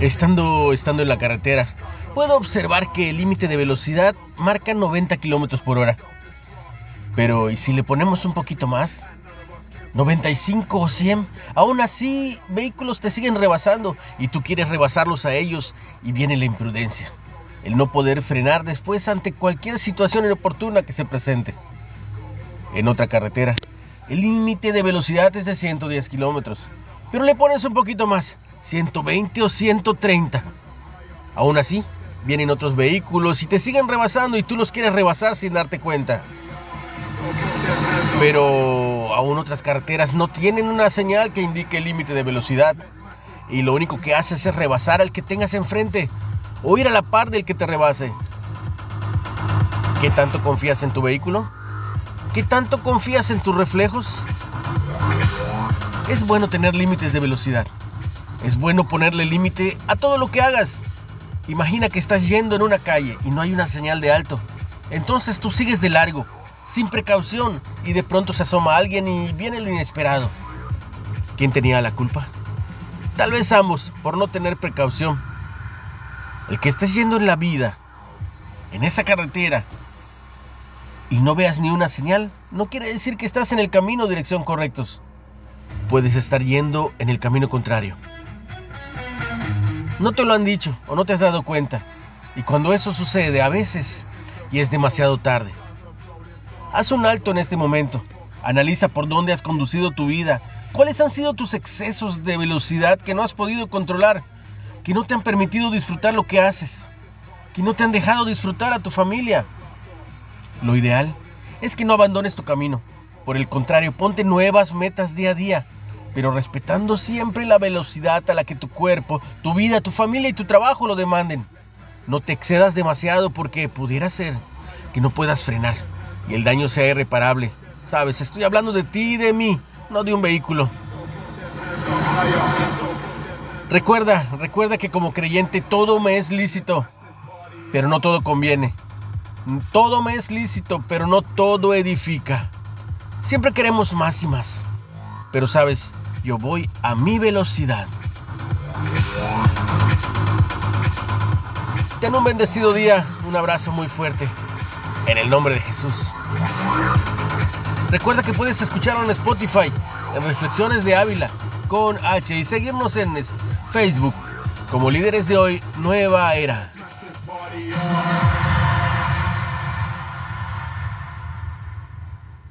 Estando, estando en la carretera, puedo observar que el límite de velocidad marca 90 kilómetros por hora. Pero, ¿y si le ponemos un poquito más? 95 o 100. Aún así, vehículos te siguen rebasando y tú quieres rebasarlos a ellos y viene la imprudencia. El no poder frenar después ante cualquier situación inoportuna que se presente. En otra carretera, el límite de velocidad es de 110 kilómetros, pero le pones un poquito más, 120 o 130. Aún así, vienen otros vehículos y te siguen rebasando y tú los quieres rebasar sin darte cuenta. Pero aún otras carreteras no tienen una señal que indique el límite de velocidad. Y lo único que haces es rebasar al que tengas enfrente o ir a la par del que te rebase. ¿Qué tanto confías en tu vehículo? ¿Qué tanto confías en tus reflejos? Es bueno tener límites de velocidad. Es bueno ponerle límite a todo lo que hagas. Imagina que estás yendo en una calle y no hay una señal de alto. Entonces tú sigues de largo sin precaución y de pronto se asoma alguien y viene lo inesperado. ¿Quién tenía la culpa? Tal vez ambos, por no tener precaución. El que estés yendo en la vida, en esa carretera, y no veas ni una señal, no quiere decir que estás en el camino dirección correctos. Puedes estar yendo en el camino contrario. No te lo han dicho o no te has dado cuenta. Y cuando eso sucede a veces, y es demasiado tarde. Haz un alto en este momento. Analiza por dónde has conducido tu vida. ¿Cuáles han sido tus excesos de velocidad que no has podido controlar? Que no te han permitido disfrutar lo que haces. Que no te han dejado disfrutar a tu familia. Lo ideal es que no abandones tu camino. Por el contrario, ponte nuevas metas día a día, pero respetando siempre la velocidad a la que tu cuerpo, tu vida, tu familia y tu trabajo lo demanden. No te excedas demasiado porque pudiera ser que no puedas frenar y el daño sea irreparable. Sabes, estoy hablando de ti y de mí, no de un vehículo. Recuerda, recuerda que como creyente todo me es lícito, pero no todo conviene. Todo me es lícito, pero no todo edifica. Siempre queremos más y más. Pero sabes, yo voy a mi velocidad. Ten un bendecido día, un abrazo muy fuerte. En el nombre de Jesús. Recuerda que puedes escucharlo en Spotify, en Reflexiones de Ávila, con H, y seguirnos en Facebook como líderes de hoy, nueva era.